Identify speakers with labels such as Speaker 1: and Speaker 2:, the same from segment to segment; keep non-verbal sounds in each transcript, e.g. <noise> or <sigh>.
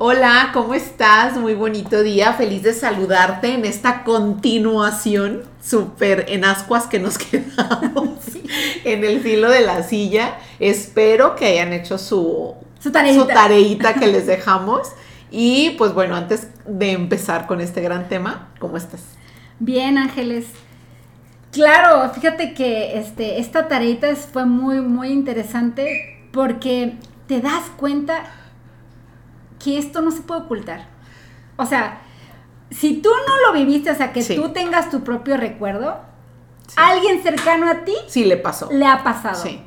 Speaker 1: Hola, ¿cómo estás? Muy bonito día, feliz de saludarte en esta continuación súper en ascuas que nos <laughs> quedamos en el filo de la silla. Espero que hayan hecho su,
Speaker 2: Su tareita.
Speaker 1: tareita que les dejamos. Y pues bueno, antes de empezar con este gran tema, ¿cómo estás?
Speaker 2: Bien, Ángeles. Claro, fíjate que este, esta tareita fue muy, muy interesante porque te das cuenta que esto no se puede ocultar. O sea, si tú no lo viviste, o sea, que
Speaker 1: Sí.
Speaker 2: tú tengas tu propio recuerdo, alguien cercano a ti
Speaker 1: Sí, le pasó.
Speaker 2: le ha pasado.
Speaker 1: Sí.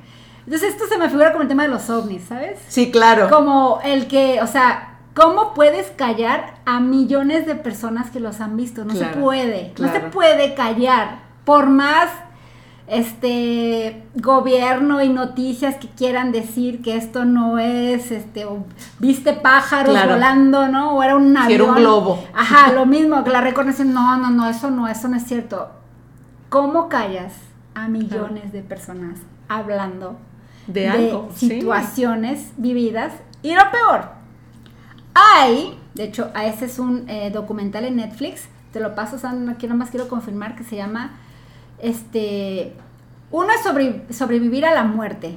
Speaker 2: Entonces esto se me figura como el tema de los ovnis, ¿sabes?
Speaker 1: Sí, claro.
Speaker 2: Como el que, o sea, ¿cómo puedes callar a millones de personas que los han visto? No se
Speaker 1: Claro,
Speaker 2: puede, no se puede callar. Por más este gobierno y noticias que quieran decir que esto no es este o viste pájaros
Speaker 1: Claro.
Speaker 2: volando, ¿no? O era un avión.
Speaker 1: Si era un globo.
Speaker 2: Ajá, lo mismo que la reconocen, no, no, no, eso no, eso no es cierto. ¿Cómo callas a millones de personas hablando
Speaker 1: De algo, sí.
Speaker 2: situaciones vividas. Y lo peor, hay, de hecho, ese es un eh, documental en Netflix, te lo paso, Sandra, aquí nomás quiero confirmar que se llama, este, uno es sobre- sobrevivir a la muerte,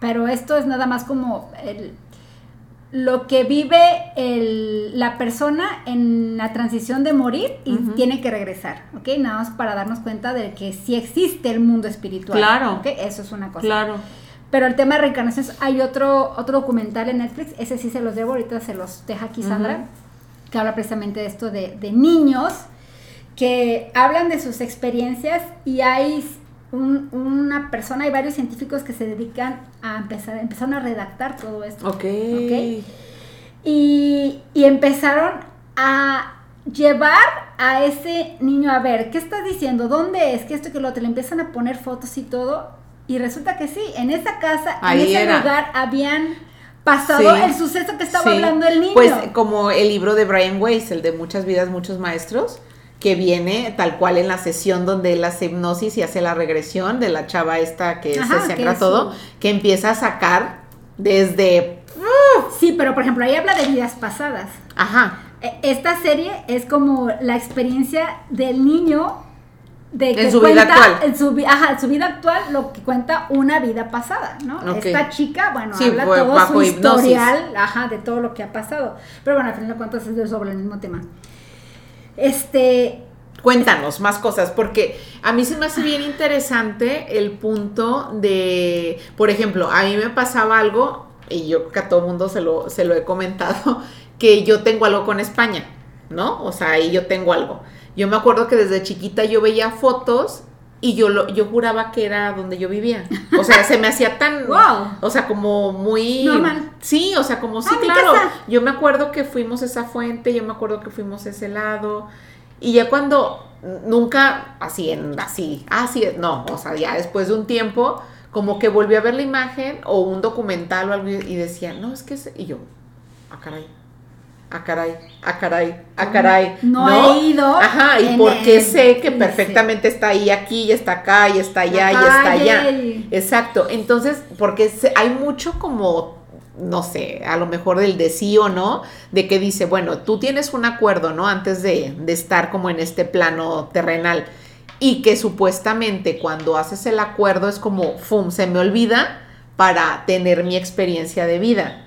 Speaker 2: pero esto es nada más como el- lo que vive el- la persona en la transición de morir y tiene que regresar, ¿ok? Nada más para darnos cuenta de que sí existe el mundo espiritual.
Speaker 1: Claro.
Speaker 2: ¿ok? Eso es una cosa.
Speaker 1: Claro.
Speaker 2: Pero el tema de reencarnaciones, hay otro, otro documental en Netflix, ese sí se los debo, ahorita se los deja aquí Sandra, que habla precisamente de esto de, de niños que hablan de sus experiencias y hay un- una persona, hay varios científicos que se dedican a empezar, empezaron a redactar todo esto.
Speaker 1: Ok.
Speaker 2: Ok. Y, y empezaron a llevar a ese niño a ver, ¿qué estás diciendo? ¿Dónde es? ¿Qué esto que lo otro? Le empiezan a poner fotos y todo. Y resulta que sí, en esa casa,
Speaker 1: Ahí
Speaker 2: en ese
Speaker 1: era.
Speaker 2: lugar habían pasado
Speaker 1: Sí.
Speaker 2: el suceso que estaba
Speaker 1: Sí.
Speaker 2: hablando el niño.
Speaker 1: Pues como el libro de Brian Weiss, el de Muchas vidas, muchos maestros, que viene tal cual en la sesión donde él hace hipnosis y hace la regresión de la chava esta que
Speaker 2: Ajá,
Speaker 1: se
Speaker 2: que es
Speaker 1: todo, que empieza a sacar desde...
Speaker 2: sí, pero por ejemplo, ahí habla de vidas pasadas.
Speaker 1: Ajá,
Speaker 2: E- Esta serie es como la experiencia del niño de que
Speaker 1: En su vida
Speaker 2: cuenta
Speaker 1: actual.
Speaker 2: En su, ajá, en su vida actual, lo que cuenta una vida pasada, ¿no? Esta chica, bueno,
Speaker 1: Sí,
Speaker 2: habla todo su
Speaker 1: hipnosis.
Speaker 2: historial, ajá, de todo lo que ha pasado. Pero bueno, al final de cuentas es sobre el mismo tema. Este,
Speaker 1: Cuéntanos más cosas, porque a mí se me hace bien interesante el punto de, por ejemplo, a mí me pasaba algo, y yo creo que a todo mundo se lo, se lo he comentado, <laughs> que yo tengo algo con España, ¿no? O sea, ahí yo tengo algo. Yo me acuerdo que desde chiquita yo veía fotos y yo, lo, yo juraba que era donde yo vivía. O sea, se me hacía tan, <laughs>
Speaker 2: Wow.
Speaker 1: o sea, como muy...
Speaker 2: Normal.
Speaker 1: Sí, o sea, como sí,
Speaker 2: Ah,
Speaker 1: claro. Yo me acuerdo que fuimos a esa fuente, yo me acuerdo que fuimos a ese lado. Y ya cuando nunca así en así, así no, o sea, ya después de un tiempo como que volví a ver la imagen o un documental o algo y decía, "No, es que es-", y yo, "Ah, caray." Ah, caray, ah, caray, ah, caray.
Speaker 2: No he ido
Speaker 1: Ajá, y porque
Speaker 2: el-
Speaker 1: sé que perfectamente está ahí, aquí, y está acá, y está allá, y está allá. Exacto. Entonces, porque hay mucho como, no sé, a lo mejor del de sí o no, de que dice, bueno, tú tienes un acuerdo, ¿no? Antes de, de estar como en este plano terrenal. Y que supuestamente cuando haces el acuerdo es como, ¡fum!, se me olvida para tener mi experiencia de vida.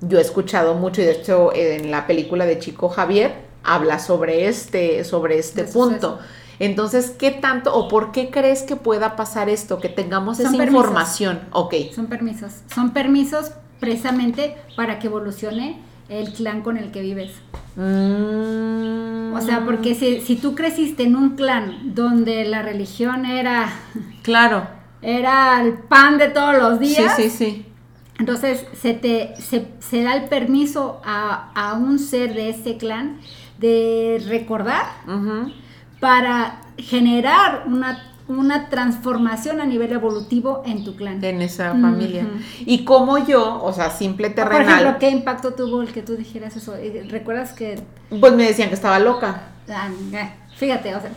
Speaker 1: Yo he escuchado mucho, y de hecho en la película de Chico Javier habla sobre este, sobre este
Speaker 2: De
Speaker 1: punto.
Speaker 2: suceso.
Speaker 1: Entonces, ¿qué tanto o por qué crees que pueda pasar esto? Que tengamos
Speaker 2: Son
Speaker 1: esa
Speaker 2: permisos.
Speaker 1: información. Ok.
Speaker 2: son permisos. Son permisos precisamente para que evolucione el clan con el que vives.
Speaker 1: Mm,
Speaker 2: O sea, porque si, si tú creciste en un clan donde la religión era,
Speaker 1: Claro.
Speaker 2: era el pan de todos los
Speaker 1: Sí,
Speaker 2: días,
Speaker 1: sí, sí.
Speaker 2: Entonces se te se, se da el permiso a, a un ser de ese clan de recordar para generar una, una transformación a nivel evolutivo en tu clan.
Speaker 1: En esa familia. Y como yo, o sea, simple
Speaker 2: O, Por
Speaker 1: terrenal,
Speaker 2: ejemplo, ¿qué impacto tuvo el que tú dijeras eso? Eh, ¿Recuerdas que
Speaker 1: pues me decían que estaba loca.
Speaker 2: Ah, Fíjate, o sea,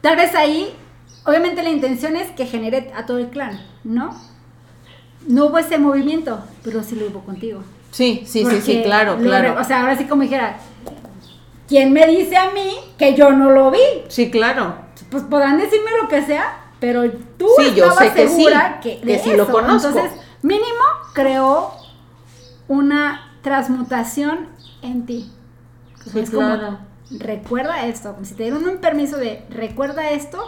Speaker 2: tal vez ahí, obviamente la intención es que genere a todo el clan, ¿no? No hubo ese movimiento, pero sí lo hubo contigo.
Speaker 1: Sí, sí, sí, sí, claro,
Speaker 2: lo
Speaker 1: claro.
Speaker 2: O sea, ahora sí como dijera, ¿quién me dice a mí que yo no lo vi?
Speaker 1: Sí, claro.
Speaker 2: Pues podrán decirme lo que sea, pero tú
Speaker 1: Sí, yo
Speaker 2: estabas
Speaker 1: sé que sí,
Speaker 2: segura que,
Speaker 1: que
Speaker 2: de
Speaker 1: sí lo conozco.
Speaker 2: Entonces, mínimo creó una transmutación en ti.
Speaker 1: Sí,
Speaker 2: es como,
Speaker 1: claro.
Speaker 2: recuerda esto, como si te dieron un permiso de recuerda esto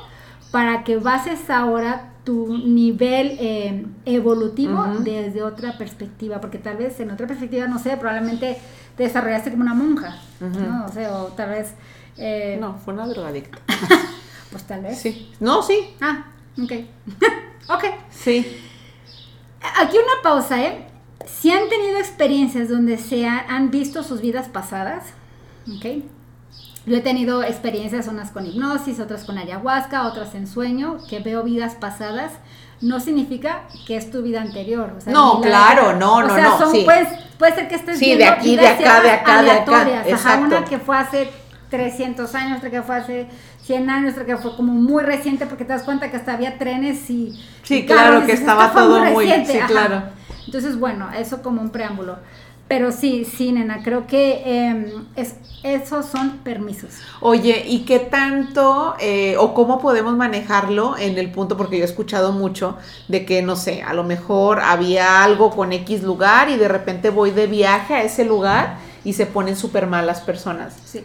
Speaker 2: para que bases ahora tu nivel eh, evolutivo desde otra perspectiva, porque tal vez en otra perspectiva, no sé, probablemente te desarrollaste como una monja. ¿no? O sea, o tal vez, eh,
Speaker 1: No, fue una drogadicta. <laughs>
Speaker 2: pues tal vez.
Speaker 1: Sí. No, sí.
Speaker 2: Ah, ok. <laughs> ok.
Speaker 1: Sí.
Speaker 2: Aquí una pausa, ¿eh? Si han tenido experiencias donde se ha- han visto sus vidas pasadas, ¿ok? Yo he tenido experiencias, unas con hipnosis, otras con ayahuasca, otras en sueño, que veo vidas pasadas. No significa que es tu vida anterior. o sea,
Speaker 1: No, claro,
Speaker 2: de-
Speaker 1: no,
Speaker 2: o
Speaker 1: no,
Speaker 2: sea,
Speaker 1: no,
Speaker 2: son,
Speaker 1: sí.
Speaker 2: pues, puede ser que estés
Speaker 1: Sí, de
Speaker 2: viendo
Speaker 1: aquí, de acá, de acá, de acá.
Speaker 2: Ajá, una que fue hace 300 años, otra que fue hace 100 años, otra que fue como muy reciente, porque te das cuenta que hasta había trenes y.
Speaker 1: Sí,
Speaker 2: y
Speaker 1: claro, que estaba
Speaker 2: "Esto fue
Speaker 1: todo muy- sí,
Speaker 2: ajá".
Speaker 1: claro.
Speaker 2: Entonces, bueno, eso como un preámbulo. Pero sí, sí, nena, creo que eh, es, esos son permisos.
Speaker 1: Oye, ¿y qué tanto eh, o cómo podemos manejarlo en el punto? Porque yo he escuchado mucho de que, no sé, a lo mejor había algo con X lugar y de repente voy de viaje a ese lugar y se ponen súper mal las personas.
Speaker 2: Sí.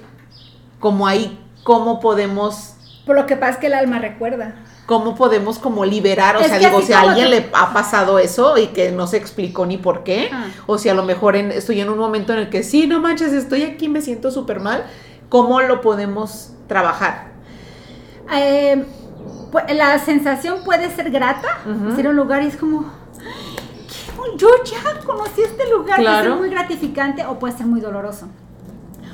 Speaker 1: Como ahí, ¿cómo podemos,
Speaker 2: Por lo que pasa es que el alma recuerda.
Speaker 1: Cómo podemos como liberar? O
Speaker 2: Es
Speaker 1: sea, digo, si a alguien le ha pasado eso y que no se explicó ni por qué,
Speaker 2: Ah.
Speaker 1: o si a lo mejor en- estoy en un momento en el que sí, no manches, estoy aquí, me siento súper mal, ¿cómo lo podemos trabajar?
Speaker 2: Eh, pu- la sensación puede ser grata,
Speaker 1: Ujú.
Speaker 2: ir a un lugar y es como, "Ay, qué- yo ya conocí este lugar, puede
Speaker 1: Claro.
Speaker 2: ser muy gratificante o puede ser muy doloroso.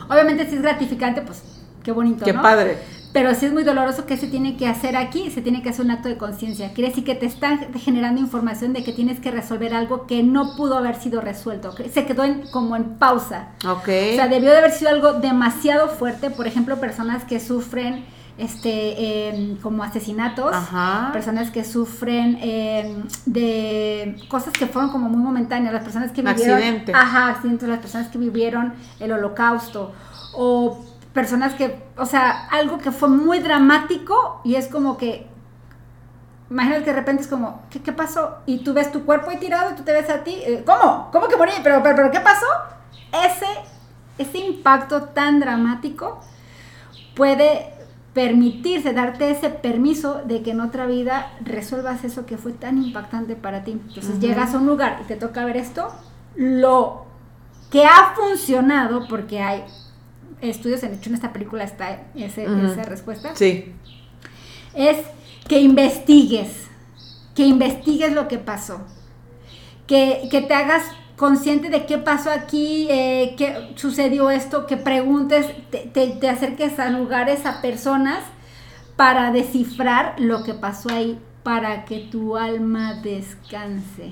Speaker 2: Obviamente si es gratificante, pues qué bonito,
Speaker 1: Qué
Speaker 2: ¿no?
Speaker 1: padre.
Speaker 2: Pero si es muy doloroso, ¿qué se tiene que hacer aquí? Se tiene que hacer un acto de conciencia. Quiere decir que te están generando información de que tienes que resolver algo que no pudo haber sido resuelto. que Se quedó en- como en pausa.
Speaker 1: Ok.
Speaker 2: O sea, debió de haber sido algo demasiado fuerte. Por ejemplo, personas que sufren este em, como asesinatos.
Speaker 1: Ajá.
Speaker 2: Personas que sufren em, de cosas que fueron como muy momentáneas. Las personas que vivieron...
Speaker 1: accidente.
Speaker 2: Ajá, accidentes. Las personas que vivieron el holocausto. O personas que... O sea, algo que fue muy dramático y es como que... Imagínate que de repente es como, ¿qué, qué pasó? Y tú ves tu cuerpo ahí tirado y tú te ves a ti. eh, ¿Cómo? ¿Cómo que morí? ¿Pero, pero, pero qué pasó? Ese, ese impacto tan dramático puede permitirse, darte ese permiso de que en otra vida resuelvas eso que fue tan impactante para ti. Entonces
Speaker 1: Ujú.
Speaker 2: llegas a un lugar y te toca ver esto, lo que ha funcionado, porque hay estudios, en hecho en esta película está ese- esa respuesta,
Speaker 1: Sí.
Speaker 2: es que investigues, que investigues lo que pasó, que, que te hagas consciente de qué pasó aquí, eh, qué sucedió esto, que preguntes, te, te- te acerques a lugares, a personas, para descifrar lo que pasó ahí, para que tu alma descanse.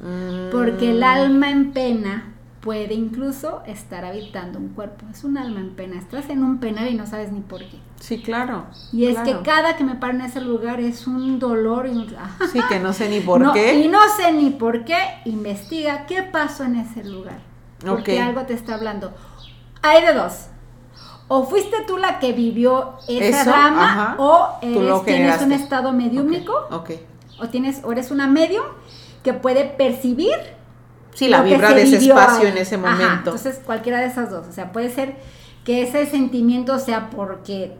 Speaker 1: Mm.
Speaker 2: Porque el alma en pena puede incluso estar habitando un cuerpo. Es un alma en pena. Estás en un penal y no sabes ni por qué.
Speaker 1: Sí, claro.
Speaker 2: Y es
Speaker 1: claro.
Speaker 2: que cada que me paro en ese lugar es un dolor y un... <laughs>
Speaker 1: Sí, que no sé ni por
Speaker 2: no,
Speaker 1: qué.
Speaker 2: Y no sé ni por qué, investiga qué pasó en ese lugar. Porque algo te está hablando. Hay de dos. O fuiste tú la que vivió esa
Speaker 1: Eso,
Speaker 2: rama,
Speaker 1: ajá.
Speaker 2: o eres- tienes un estado mediúmico,
Speaker 1: Ok.
Speaker 2: o tienes, o eres una medium que puede percibir
Speaker 1: Sí, la vibra de ese espacio
Speaker 2: ahí.
Speaker 1: en ese
Speaker 2: Ajá,
Speaker 1: momento.
Speaker 2: entonces, cualquiera de esas dos. O sea, puede ser que ese sentimiento sea porque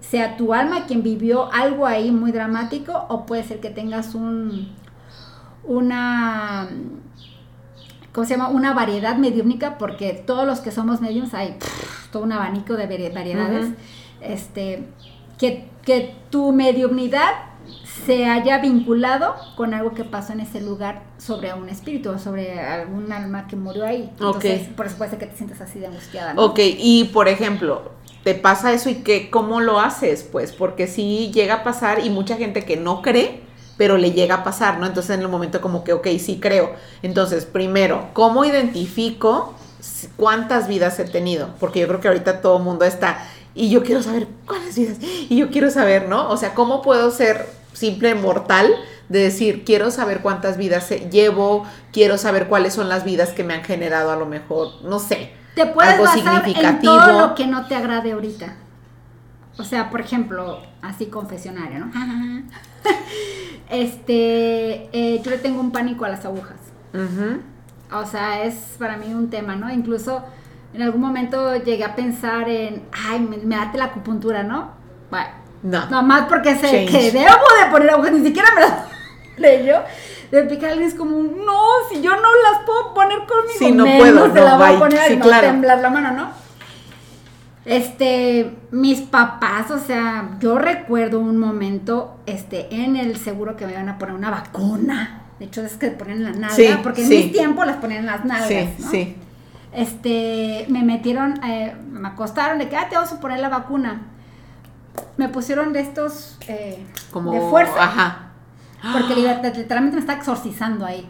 Speaker 2: sea tu alma quien vivió algo ahí muy dramático, o puede ser que tengas un una ¿cómo se llama? una variedad mediúnica, porque todos los que somos mediums hay pff, todo un abanico de vari- variedades. Este que, que tu mediumnidad se haya vinculado con algo que pasó en ese lugar sobre un espíritu o sobre algún alma que murió ahí. Entonces, por ser que te sientas así de angustiada. ¿no?
Speaker 1: Ok, y por ejemplo, te pasa eso y que, ¿cómo lo haces? Pues porque sí llega a pasar y mucha gente que no cree, pero le llega a pasar, ¿no? Entonces en el momento como que, ok, sí creo. Entonces, primero, ¿cómo identifico cuántas vidas he tenido? Porque yo creo que ahorita todo el mundo está, y yo quiero saber cuáles vidas, y yo quiero saber, ¿no? O sea, ¿cómo puedo ser simple mortal de decir, quiero saber cuántas vidas llevo, quiero saber cuáles son las vidas que me han generado a lo mejor, no sé.
Speaker 2: Te puedes algo basar en todo lo que no te agrade ahorita. O sea, por ejemplo, así confesionario, ¿no? <laughs> este, eh, yo le tengo un pánico a las agujas. O sea, es para mí un tema, ¿no? Incluso en algún momento llegué a pensar en, ay, me, me date la acupuntura, ¿no? Bueno, no. Nada más porque sé que debo de poner agujas, ni siquiera me las <laughs> leyó. De picar es como, no, si yo no las puedo poner conmigo, sí, no menos puedo, no, la voy a poner y no temblar la mano, ¿no? Este, mis papás, o sea, yo recuerdo un momento, este, en el seguro que me iban a poner una vacuna. De hecho, es que ponen en la nalga, porque en mis tiempos las ponían en las nalgas, sí, ¿no? Sí. Este, me metieron, eh, me acostaron de que, ah, te vamos a poner la vacuna. Me pusieron de estos, eh, Como, de fuerza. Ajá. Porque literalmente me está exorcizando ahí.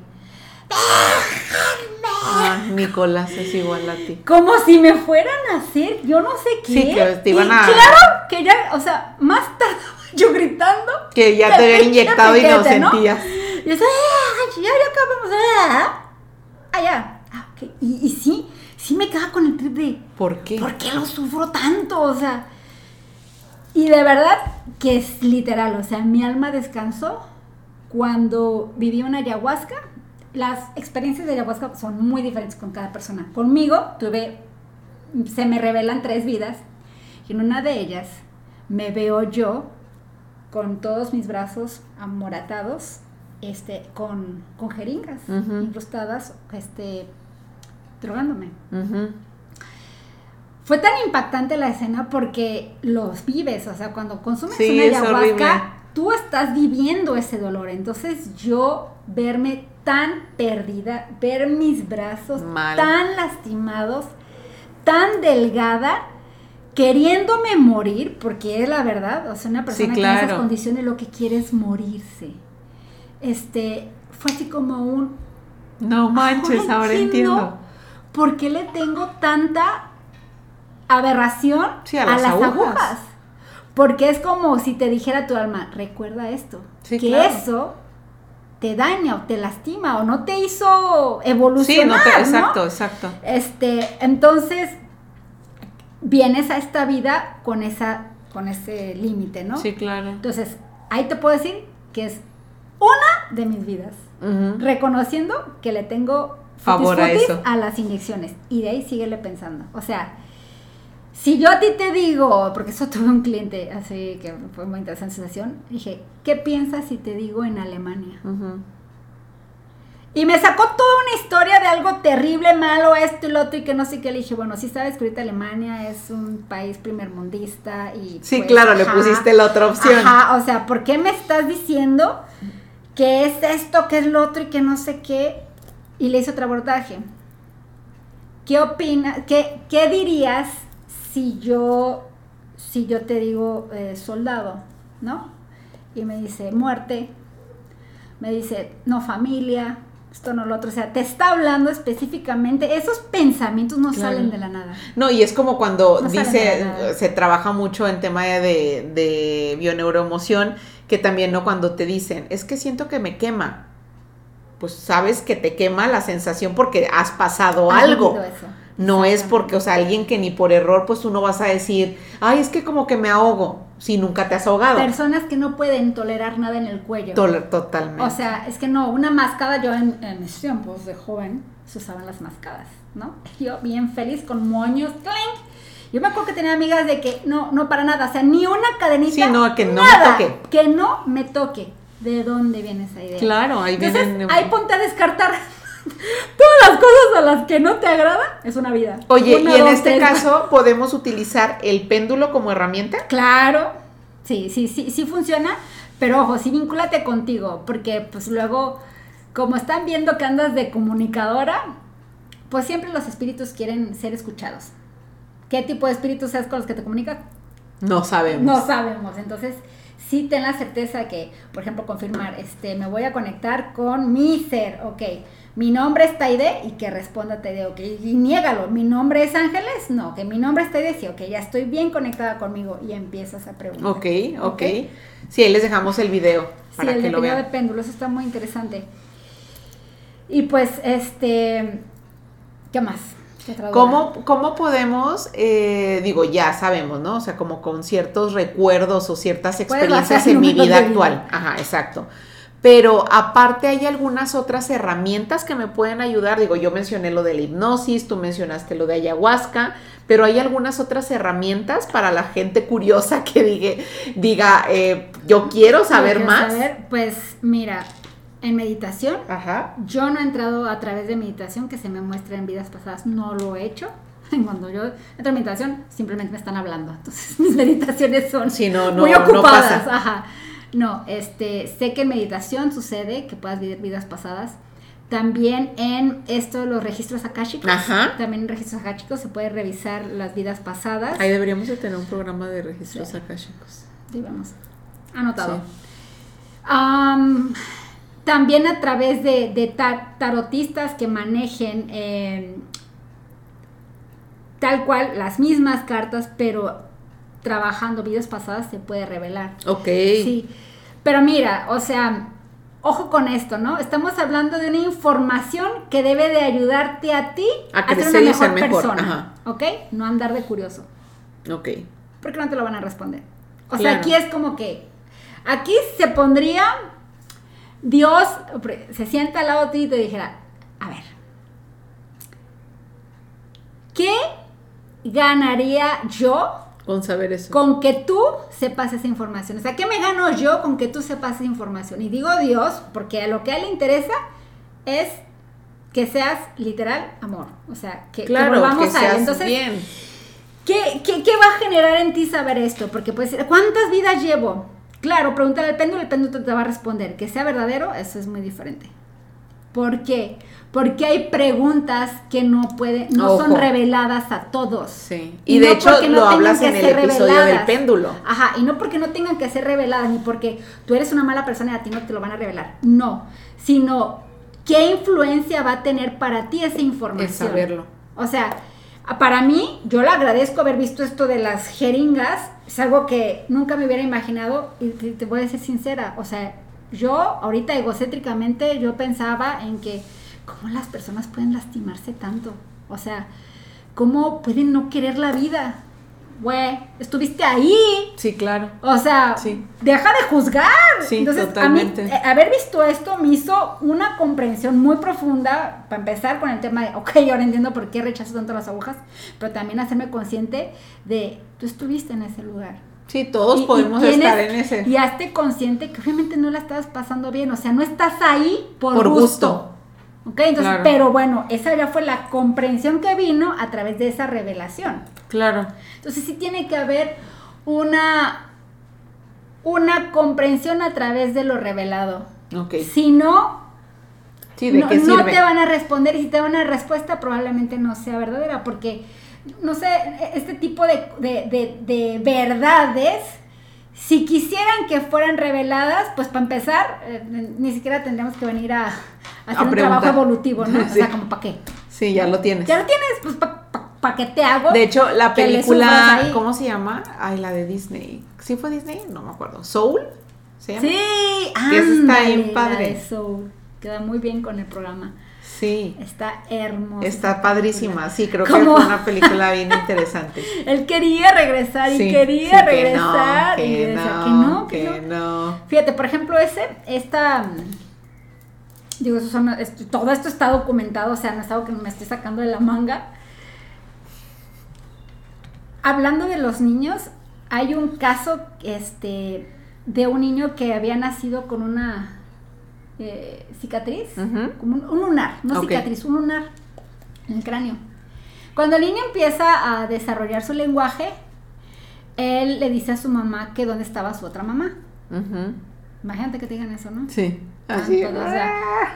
Speaker 1: Ah, Nicolás es igual a ti.
Speaker 2: Como si me fueran a hacer, yo no sé qué. Sí, que te iban a. Claro, que ya, o sea, más tarde <laughs> yo gritando.
Speaker 1: Que ya te habían inyectado y no sentías.
Speaker 2: Y yo, ya, ya acabamos. Ah, ah ya. Ah, y, y, sí, sí me quedaba con el trip de.
Speaker 1: ¿Por qué?
Speaker 2: ¿Por qué lo sufro tanto? O sea. Y de verdad que es literal, o sea, mi alma descansó cuando viví una ayahuasca las experiencias de ayahuasca son muy diferentes con cada persona. Conmigo tuve, se me revelan tres vidas y en una de ellas me veo yo con todos mis brazos amoratados, este, con, con jeringas incrustadas, este, drogándome. Fue tan impactante la escena porque los vives, o sea, cuando consumes una ayahuasca, tú estás viviendo ese dolor. Entonces yo verme tan perdida, ver mis brazos tan lastimados, tan delgada, queriéndome morir, porque es la verdad, o sea, una persona que en esas condiciones lo que quiere es morirse. Este, fue así como un...
Speaker 1: No manches, <laughs> ahora entiendo.
Speaker 2: ¿Por qué le tengo tanta aberración a, las, agujas? Porque es como si te dijera tu alma, recuerda esto, que eso te daña o te lastima o no te hizo evolucionar. Sí,
Speaker 1: exacto, exacto.
Speaker 2: Este, entonces vienes a esta vida con esa con ese límite, ¿no?
Speaker 1: Sí, claro.
Speaker 2: Entonces, ahí te puedo decir que es una de mis vidas, reconociendo que le tengo
Speaker 1: favor a, eso.
Speaker 2: a las inyecciones y de ahí síguele pensando. O sea, si yo a ti te digo, porque eso <laughs> tuve un cliente así que fue muy interesante sensación, dije, ¿qué piensas si te digo en Alemania? Y me sacó toda una historia de algo terrible, malo, esto y lo otro, y que no sé qué. Le dije, bueno, sí sabes que ahorita Alemania es un país primermundista y...
Speaker 1: Sí, pues, claro, le pusiste la otra opción.
Speaker 2: Ajá, o sea, ¿por qué me estás diciendo que es esto, que es lo otro y que no sé qué? Y le hice otro abordaje. ¿Qué opinas? ¿Qué, qué dirías si yo, si yo te digo eh, soldado, ¿no? Y me dice muerte, me dice no familia, esto no lo otro, o sea, te está hablando específicamente, esos pensamientos no salen de la nada.
Speaker 1: No, y es como cuando dice, se trabaja mucho en tema de, de bioneuroemoción, que también, ¿no? Cuando te dicen, es que siento que me quema, pues sabes que te quema la sensación porque has pasado algo. Eso. No es porque, o sea, alguien que ni por error, pues tú no vas a decir, ay, es que como que me ahogo, si nunca te has ahogado.
Speaker 2: Personas que no pueden tolerar nada en el cuello.
Speaker 1: totalmente.
Speaker 2: O sea, es que no, una mascada, yo en, en mis tiempos de joven, se usaban las mascadas, ¿no? Yo bien feliz con moños, ¡clink! Yo me acuerdo que tenía amigas de que no, no para nada, o sea, ni una cadenita. Sí, no, que no me toque. Que no me toque. ¿De dónde viene esa idea?
Speaker 1: Claro, ahí
Speaker 2: Entonces, Ahí ponte a descartar <laughs> Todas las cosas a las que no te agrada es una vida.
Speaker 1: Oye, ¿y en este caso podemos utilizar el péndulo como herramienta?
Speaker 2: Claro, sí, sí, sí, sí funciona, pero ojo, sí vincúlate contigo, porque pues luego, como están viendo que andas de comunicadora, pues siempre los espíritus quieren ser escuchados. ¿Qué tipo de espíritus es con los que te comunicas?
Speaker 1: No sabemos.
Speaker 2: No sabemos, entonces sí ten la certeza que, por ejemplo, confirmar, este, me voy a conectar con mi ser, ok. Mi nombre es Taide y que responda Taide, ok. Y niégalo, mi nombre es Ángeles, no, que mi nombre es Taide, sí, ok, ya estoy bien conectada conmigo y empiezas a preguntar.
Speaker 1: Ok, ok. Sí, ahí les dejamos el video para
Speaker 2: sí, el
Speaker 1: que lo
Speaker 2: video
Speaker 1: vean.
Speaker 2: de péndulos está muy interesante. Y pues, este, ¿qué más?
Speaker 1: ¿Cómo, ¿Cómo podemos, eh, digo, ya sabemos, ¿no? O sea, como con ciertos recuerdos o ciertas experiencias en mi vida. actual. Ajá, exacto. Pero aparte hay algunas otras herramientas que me pueden ayudar. Digo, yo mencioné lo de la hipnosis, tú mencionaste lo de ayahuasca, pero hay algunas otras herramientas para la gente curiosa que diga, diga eh, yo quiero saber
Speaker 2: ¿Quieres
Speaker 1: más.
Speaker 2: saber? Pues mira, en meditación,
Speaker 1: Ajá.
Speaker 2: yo no he entrado a través de meditación que se me muestre en vidas pasadas, no lo he hecho. <laughs> Cuando yo entro en meditación, simplemente me están hablando. Entonces, <laughs> mis meditaciones son
Speaker 1: Sí, no, no,
Speaker 2: muy
Speaker 1: no
Speaker 2: ocupadas.
Speaker 1: pasa.
Speaker 2: Ajá. No, este, sé que en meditación sucede que puedas vivir vidas pasadas. También en esto de los registros akáshicos,
Speaker 1: Ajá.
Speaker 2: también en registros akáshicos se puede revisar las vidas pasadas.
Speaker 1: Ahí deberíamos de tener un programa de registros akáshicos.
Speaker 2: Sí, vamos. Anotado.
Speaker 1: Sí.
Speaker 2: Am, también a través de, de ta- tarotistas que manejen eh, tal cual las mismas cartas, pero trabajando vidas pasadas se puede revelar.
Speaker 1: Ok.
Speaker 2: Sí. Pero mira, o sea, ojo con esto, ¿no? Estamos hablando de una información que debe de ayudarte a ti
Speaker 1: A
Speaker 2: ser
Speaker 1: crecer
Speaker 2: una
Speaker 1: ser
Speaker 2: mejor,
Speaker 1: mejor,
Speaker 2: persona. ¿Ok? No andar de curioso.
Speaker 1: Ok.
Speaker 2: Porque no te lo van a responder. O sea, aquí es como que. Aquí se pondría. Dios se sienta al lado de ti y te dijera: A ver. ¿Qué ganaría yo
Speaker 1: Con saber eso.
Speaker 2: con que tú sepas esa información? O sea, ¿qué me gano yo con que tú sepas esa información? Y digo Dios, porque a lo que a él le interesa es que seas literal amor. O sea, que,
Speaker 1: claro,
Speaker 2: volvamos
Speaker 1: que
Speaker 2: a él. Entonces,
Speaker 1: bien.
Speaker 2: ¿Qué, qué, qué va a generar en ti saber esto? Porque pues, ¿cuántas vidas llevo? Claro, pregúntale al péndulo, el péndulo te va a responder. Que sea verdadero, eso es muy diferente. ¿Por qué? Porque hay preguntas que no pueden, no son reveladas a todos.
Speaker 1: Sí. Y de
Speaker 2: no
Speaker 1: hecho
Speaker 2: no
Speaker 1: lo hablas
Speaker 2: que
Speaker 1: en el episodio del péndulo.
Speaker 2: Ajá, y no porque no tengan que ser reveladas, ni porque tú eres una mala persona y a ti no te lo van a revelar. No, sino qué influencia va a tener para ti esa información.
Speaker 1: Es saberlo.
Speaker 2: O sea, para mí, yo le agradezco haber visto esto de las jeringas. Es algo que nunca me hubiera imaginado y te, te voy a ser sincera. O sea, yo ahorita egocéntricamente yo pensaba en que cómo las personas pueden lastimarse tanto. O sea, cómo pueden no querer la vida. Güey, estuviste ahí.
Speaker 1: Sí, claro.
Speaker 2: O sea,
Speaker 1: Sí.
Speaker 2: deja de juzgar.
Speaker 1: Sí,
Speaker 2: Entonces,
Speaker 1: totalmente.
Speaker 2: a mí, eh, haber visto esto me hizo una comprensión muy profunda, para empezar con el tema de, ok, ahora entiendo por qué rechazo tanto las agujas, pero también hacerme consciente de, tú estuviste en ese lugar.
Speaker 1: Sí, todos
Speaker 2: Y- y
Speaker 1: podemos
Speaker 2: tienes-
Speaker 1: estar en ese.
Speaker 2: Y hazte consciente que obviamente no la estabas pasando bien, o sea, no estás ahí por,
Speaker 1: Por
Speaker 2: gusto.
Speaker 1: gusto.
Speaker 2: Ok, entonces,
Speaker 1: Claro.
Speaker 2: pero bueno, esa ya fue la comprensión que vino a través de esa revelación.
Speaker 1: Claro.
Speaker 2: Entonces sí tiene que haber una, una comprensión a través de lo revelado.
Speaker 1: Ok.
Speaker 2: Si no,
Speaker 1: Sí, ¿de
Speaker 2: no,
Speaker 1: qué
Speaker 2: no te van a responder y si te dan una respuesta probablemente no sea verdadera porque, no sé, este tipo de, de- de- de verdades, si quisieran que fueran reveladas, pues para empezar, eh, ni siquiera tendríamos que venir a, a hacer un trabajo evolutivo, ¿no? <laughs> O sea, como para qué.
Speaker 1: Sí, ya lo tienes.
Speaker 2: Ya lo tienes, pues para qué te hago.
Speaker 1: De hecho, la película. ¿cómo se llama? Ay, la de Disney. ¿Sí fue Disney? No me acuerdo. ¿Soul? ¿Se llama?
Speaker 2: Sí,
Speaker 1: esa está bien padre.
Speaker 2: Soul. Queda muy bien con el programa.
Speaker 1: Sí.
Speaker 2: Está hermosa.
Speaker 1: Está padrísima. Sí, creo que fue una película bien <laughs> interesante.
Speaker 2: Él quería regresar y
Speaker 1: Sí,
Speaker 2: quería
Speaker 1: sí, que
Speaker 2: regresar.
Speaker 1: no,
Speaker 2: y
Speaker 1: que
Speaker 2: decía
Speaker 1: no,
Speaker 2: que no, que no. Fíjate, por ejemplo, ese, esta. mm, Digo, eso son- esto- todo esto está documentado, o sea, no es algo que me estoy sacando de la manga. Hablando de los niños, hay un caso este, de un niño que había nacido con una eh, cicatriz, como un, un lunar, no cicatriz, un lunar en el cráneo. Cuando el niño empieza a desarrollar su lenguaje, él le dice a su mamá que dónde estaba su otra mamá. Imagínate que te digan eso, ¿no?
Speaker 1: Sí.
Speaker 2: Ah,
Speaker 1: Así.
Speaker 2: o sea,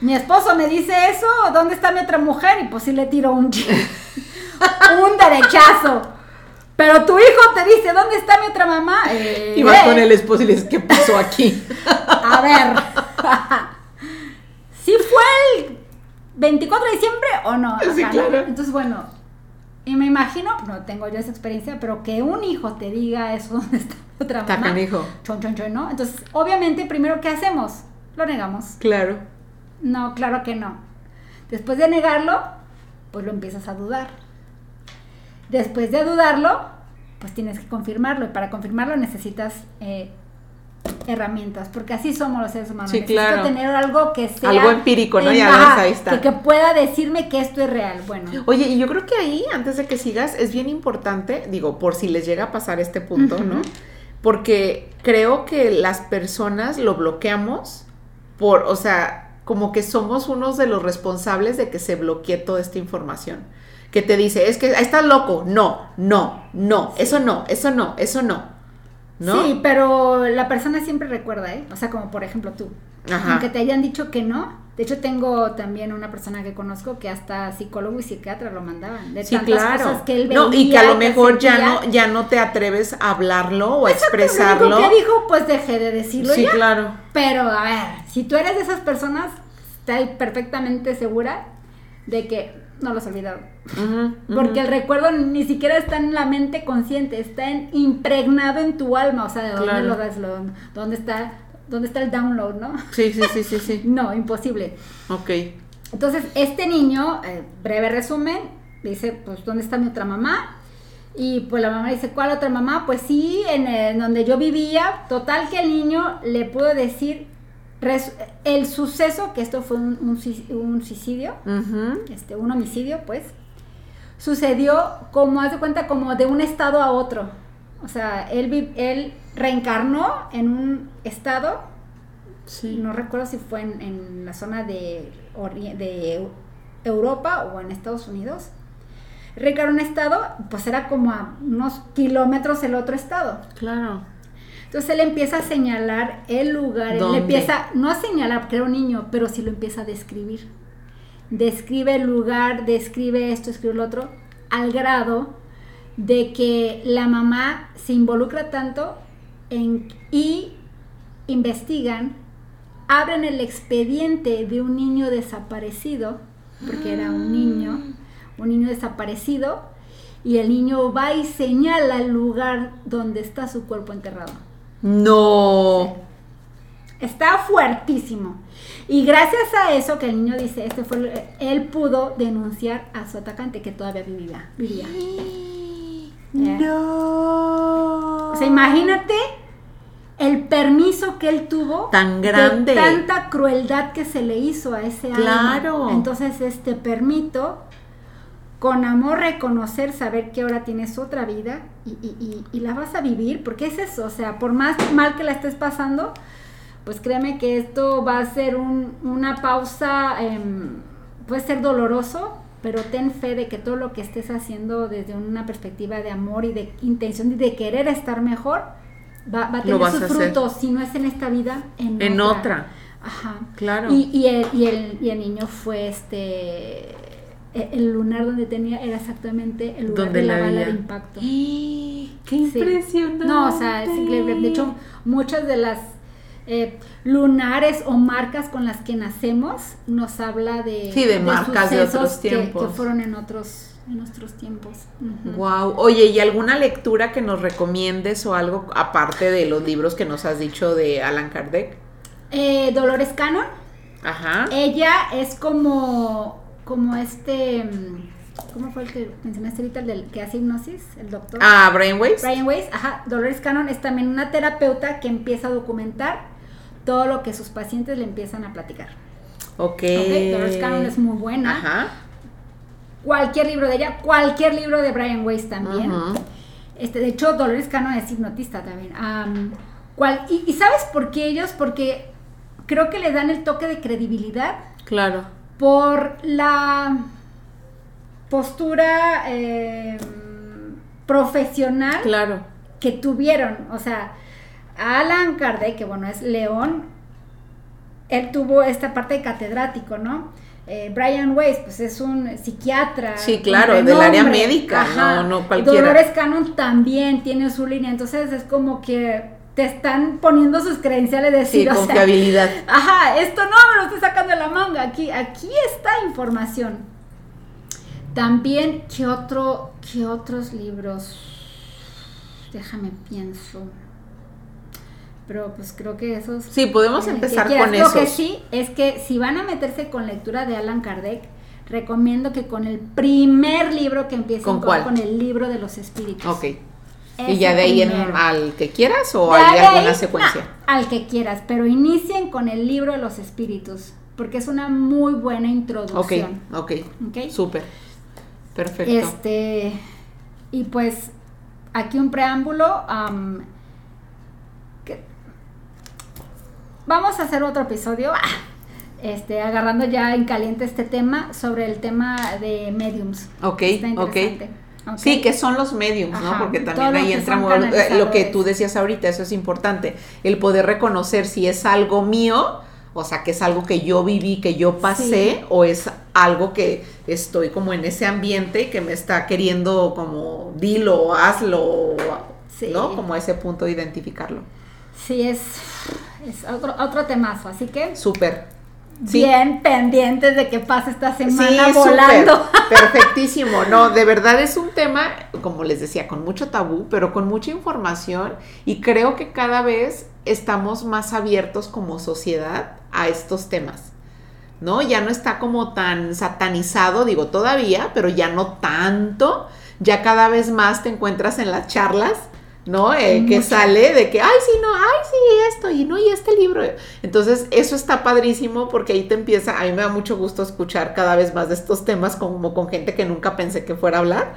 Speaker 2: mi esposo me dice eso, ¿dónde está mi otra mujer? Y pues sí le tiro un, <laughs> un derechazo. Pero tu hijo te dice, ¿dónde está mi otra mamá? Eh,
Speaker 1: y vas
Speaker 2: eh.
Speaker 1: con el esposo y le dices, ¿qué pasó aquí?
Speaker 2: A ver. <laughs> <laughs> ¿Sí fue el 24 de diciembre o no?
Speaker 1: Sí,
Speaker 2: Ajá,
Speaker 1: claro.
Speaker 2: Entonces, bueno, y me imagino, no tengo yo esa experiencia, pero que un hijo te diga eso, <laughs> ¿dónde está otra
Speaker 1: Está
Speaker 2: mamá?
Speaker 1: canijo.
Speaker 2: Chon, chon, chon, ¿no? Entonces, obviamente, primero, ¿qué hacemos? Lo negamos.
Speaker 1: Claro.
Speaker 2: No, claro que no. Después de negarlo, pues lo empiezas a dudar. Después de dudarlo, pues tienes que confirmarlo. Y para confirmarlo necesitas eh, herramientas, porque así somos los seres humanos.
Speaker 1: Sí,
Speaker 2: Necesito
Speaker 1: claro.
Speaker 2: tener algo que sea...
Speaker 1: Algo empírico, ¿no? Ya ves, ahí está.
Speaker 2: Que, que pueda decirme que esto es real. Bueno,
Speaker 1: Oye, y yo creo que ahí, antes de que sigas, es bien importante, digo, por si les llega a pasar este punto, ¿no? Porque creo que las personas lo bloqueamos por, o sea, como que somos unos de los responsables de que se bloquee toda esta información. Que te dice, es que "Ah, estás loco. No, no, no, eso no, eso no, eso no. ¿No?
Speaker 2: sí, pero la persona siempre recuerda, ¿eh? O sea, como por ejemplo tú.
Speaker 1: Ajá.
Speaker 2: Aunque te hayan dicho que no. De hecho, tengo también una persona que conozco que hasta psicólogo y psiquiatra lo mandaban. De
Speaker 1: Sí,
Speaker 2: tantas
Speaker 1: claro.
Speaker 2: cosas que él
Speaker 1: no, y que
Speaker 2: veía,
Speaker 1: a lo mejor ya no, ya no te atreves a hablarlo o a expresarlo.
Speaker 2: Lo único que dijo, pues dejé de decirlo
Speaker 1: Sí,
Speaker 2: ya.
Speaker 1: claro.
Speaker 2: Pero a ver, si tú eres de esas personas, estoy perfectamente segura de que no los has olvidado. <laughs> Porque el recuerdo ni siquiera está en la mente consciente, está en- impregnado en tu alma. O sea, ¿de dónde
Speaker 1: Claro.
Speaker 2: lo das? Lo- ¿Dónde está, ¿Dónde está el download, no?
Speaker 1: Sí, sí, sí, sí, sí. <laughs>
Speaker 2: No, imposible.
Speaker 1: Ok.
Speaker 2: Entonces, este niño, eh, breve resumen, dice, pues, ¿dónde está mi otra mamá? Y pues la mamá dice, ¿cuál otra mamá? Pues sí, en, en donde yo vivía. Total que el niño le pudo decir res- el suceso, que esto fue un, un suic- un suicidio, este, un homicidio, pues, sucedió como, haz de cuenta, como de un estado a otro. O sea, él, él reencarnó en un estado
Speaker 1: Sí.
Speaker 2: no recuerdo si fue en, en la zona de, de Europa o en Estados Unidos. Reencarnó un estado, pues era como a unos kilómetros el otro estado.
Speaker 1: Claro.
Speaker 2: Entonces él empieza a señalar el lugar, él
Speaker 1: ¿Dónde?
Speaker 2: empieza, no a señalar porque era un niño, pero sí lo empieza a describir. Describe el lugar, describe esto, escribe lo otro, al grado de que la mamá se involucra tanto en, y investigan, abren el expediente de un niño desaparecido, porque era un niño, un niño desaparecido, y el niño va y señala el lugar donde está su cuerpo enterrado.
Speaker 1: No.
Speaker 2: Está fuertísimo. Y gracias a eso que el niño dice, este fue, él pudo denunciar a su atacante que todavía vivía. vivía. Ya.
Speaker 1: No.
Speaker 2: O sea, imagínate el permiso que él tuvo
Speaker 1: Tan grande.
Speaker 2: de tanta crueldad que se le hizo a ese alma.
Speaker 1: Claro.
Speaker 2: Entonces, este permito con amor reconocer, saber que ahora tienes otra vida y, y- y- y la vas a vivir, porque es eso, o sea, por más mal que la estés pasando, pues créeme que esto va a ser un- una pausa, em, puede ser doloroso, pero ten fe de que todo lo que estés haciendo desde una perspectiva de amor y de intención y de querer estar mejor, va, va a tener sus
Speaker 1: a hacer.
Speaker 2: frutos, si no es en esta vida, en,
Speaker 1: En
Speaker 2: otra.
Speaker 1: otra.
Speaker 2: Ajá.
Speaker 1: Claro.
Speaker 2: Y, y el, y, el, y el niño fue este. E- El lunar donde tenía era exactamente el lugar
Speaker 1: Donde
Speaker 2: de la
Speaker 1: la
Speaker 2: bala de impacto.
Speaker 1: ¡Qué
Speaker 2: Sí.
Speaker 1: impresionante!
Speaker 2: No, o sea, es increíble. De hecho, muchas de las eh, lunares o marcas con las que nacemos nos habla de.
Speaker 1: Sí, de marcas de otros tiempos.
Speaker 2: Que, fueron en otros, en nuestros tiempos. Ujú.
Speaker 1: Wow. Oye, ¿y alguna lectura que nos recomiendes o algo aparte de los libros que nos has dicho de Alan Kardec?
Speaker 2: Eh, Dolores Cannon.
Speaker 1: Ajá.
Speaker 2: Ella es como, como este, mm, ¿cómo fue el que mencionaste ahorita, el del que hace hipnosis, el doctor?
Speaker 1: Ah.
Speaker 2: Brian Weiss, ajá, Dolores Cannon es también una terapeuta que empieza a documentar todo lo que sus pacientes le empiezan a platicar.
Speaker 1: Ok.
Speaker 2: Ok, Dolores Cannon es muy buena.
Speaker 1: Ajá.
Speaker 2: Cualquier libro de ella, cualquier libro de Brian Weiss también. Este, de hecho, Dolores Cannon es hipnotista también. Am, cual- y, y sabes por qué ellos? Porque creo que le dan el toque de credibilidad
Speaker 1: Claro.
Speaker 2: Por la postura eh, profesional
Speaker 1: Claro.
Speaker 2: que tuvieron. O sea, Alan Kardec, que bueno, es León, él tuvo esta parte de catedrático, ¿no? eh, Brian Weiss, pues es un psiquiatra.
Speaker 1: Sí, claro, del área médica,
Speaker 2: Ajá.
Speaker 1: no, no cualquiera.
Speaker 2: Dolores Cannon también tiene su línea, entonces es como que te están poniendo sus credenciales de
Speaker 1: Sí,
Speaker 2: decir, o sea,
Speaker 1: confiabilidad.
Speaker 2: Ajá, esto no me lo estoy sacando de la manga. Aquí, aquí está información. También, ¿qué otro, qué otros libros? Déjame pienso. Pero pues creo que esos.
Speaker 1: Sí, podemos
Speaker 2: eh,
Speaker 1: empezar con
Speaker 2: Lo que sí es que si van a meterse con lectura de Alan Kardec, recomiendo que con el primer libro que empiecen
Speaker 1: ¿Con
Speaker 2: con,
Speaker 1: cuál?
Speaker 2: con el libro de los espíritus.
Speaker 1: Ok. Y ya de ahí en, al que quieras o
Speaker 2: De
Speaker 1: hay
Speaker 2: ahí,
Speaker 1: alguna
Speaker 2: no,
Speaker 1: secuencia.
Speaker 2: al que quieras, pero inicien con el libro de los espíritus, porque es una muy buena introducción.
Speaker 1: ok.
Speaker 2: ¿ok?
Speaker 1: Súper. Perfecto.
Speaker 2: Este, y pues aquí un preámbulo. que- vamos a hacer otro episodio, ah, este, agarrando ya en caliente este tema sobre el tema de mediums.
Speaker 1: Ok,
Speaker 2: Está interesante, ¿ok?
Speaker 1: Sí, que son los mediums, ¿no? Porque también ahí entra lo que tú decías ahorita, eso es importante, el poder reconocer si es algo mío, o sea, que es algo que yo viví, que yo pasé,
Speaker 2: Sí.
Speaker 1: o es algo que estoy como en ese ambiente que me está queriendo como dilo, hazlo,
Speaker 2: Sí.
Speaker 1: ¿no? Como a ese punto de identificarlo.
Speaker 2: Sí, es, es otro, otro temazo, así que
Speaker 1: Súper. Sí.
Speaker 2: bien pendientes de que pase esta semana
Speaker 1: Sí,
Speaker 2: volando. <laughs>
Speaker 1: perfectísimo. No, de verdad es un tema, como les decía, con mucho tabú, pero con mucha información y creo que cada vez estamos más abiertos como sociedad a estos temas. ¿No? Ya no está como tan satanizado, digo todavía, pero ya no tanto. Ya cada vez más te encuentras en las charlas, ¿no? Eh, que sale de que, ay, sí, no, ay, sí, esto, y no, y este libro. Entonces, eso está padrísimo porque ahí te empieza, a mí me da mucho gusto escuchar cada vez más de estos temas como con gente que nunca pensé que fuera a hablar.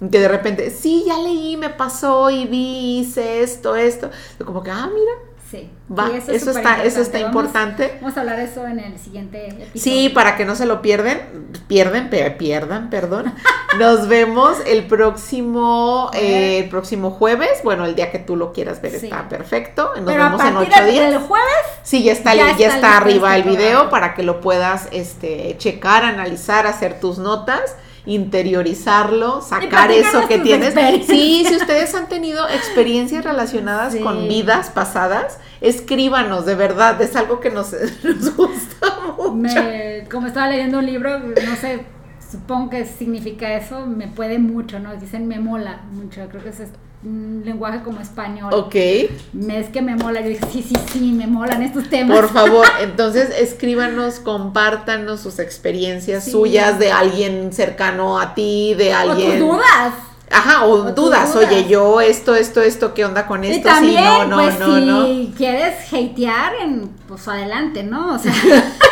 Speaker 1: y Que de repente, sí, ya leí, me pasó y vi, hice esto, esto. Y como que, ah, mira,
Speaker 2: Sí,
Speaker 1: va, eso,
Speaker 2: es
Speaker 1: está, eso está.
Speaker 2: Vamos-
Speaker 1: importante.
Speaker 2: Vamos a hablar de eso en el siguiente episodio.
Speaker 1: Sí, para que no se lo pierden, pierden, pierdan, perdón. <laughs> Nos vemos el próximo, eh, el próximo jueves. Bueno, el día que tú lo quieras ver
Speaker 2: Sí.
Speaker 1: está perfecto. Nos
Speaker 2: Pero a
Speaker 1: vemos en ocho días.
Speaker 2: del jueves,
Speaker 1: Sí, ya está,
Speaker 2: Ya
Speaker 1: ya
Speaker 2: está
Speaker 1: arriba
Speaker 2: este
Speaker 1: el video para que lo puedas este, checar, analizar, hacer tus notas, interiorizarlo, sacar eso que tienes. Sí, si ustedes han tenido experiencias relacionadas
Speaker 2: Sí.
Speaker 1: con vidas pasadas, escríbanos, de verdad, es algo que nos, <laughs> nos gusta mucho.
Speaker 2: me- como estaba leyendo un libro, no sé, supongo que significa eso, me puede mucho, ¿no? Dicen me mola mucho, creo que es un lenguaje como español.
Speaker 1: Ok,
Speaker 2: Es que me mola, yo dije, sí, sí, sí, me molan estos temas.
Speaker 1: por favor, <laughs> entonces escríbanos, compártanos sus experiencias
Speaker 2: Sí.
Speaker 1: suyas de alguien cercano a ti, de
Speaker 2: O
Speaker 1: alguien...
Speaker 2: tus dudas.
Speaker 1: Ajá, o,
Speaker 2: O
Speaker 1: dudas,
Speaker 2: dudas.
Speaker 1: oye, yo esto, esto, esto, ¿qué onda con
Speaker 2: Y
Speaker 1: esto?
Speaker 2: también,
Speaker 1: sí, no, no,
Speaker 2: pues
Speaker 1: no,
Speaker 2: si
Speaker 1: no.
Speaker 2: quieres hatear, en, pues adelante, ¿no? O sea, <laughs>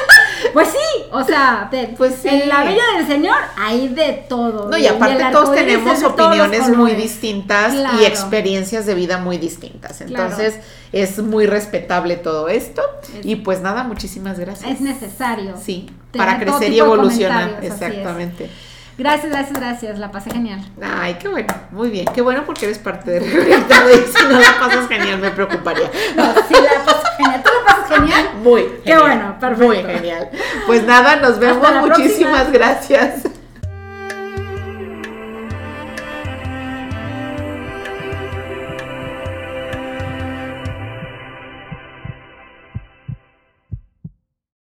Speaker 2: pues sí, o sea,
Speaker 1: Pues sí.
Speaker 2: en la Bella del Señor hay de todo.
Speaker 1: No, y aparte todos tenemos
Speaker 2: todos
Speaker 1: opiniones muy distintas
Speaker 2: Claro.
Speaker 1: y experiencias de vida muy distintas.
Speaker 2: Claro.
Speaker 1: Entonces, es muy respetable todo esto.
Speaker 2: Es-
Speaker 1: y pues nada, muchísimas gracias.
Speaker 2: Es necesario.
Speaker 1: Sí, para crecer y evolucionar. Exactamente.
Speaker 2: Gracias, gracias, gracias. La pasé genial.
Speaker 1: Ay, qué bueno, muy bien. Qué bueno porque eres parte de <laughs> si no la pasas genial, me preocuparía.
Speaker 2: No, sí, la pasé genial. ¿Tú la pasas genial?
Speaker 1: Muy
Speaker 2: Qué
Speaker 1: genial,
Speaker 2: bueno, perfecto.
Speaker 1: Muy genial. Pues nada, nos vemos.
Speaker 2: próxima.
Speaker 1: Muchísimas gracias.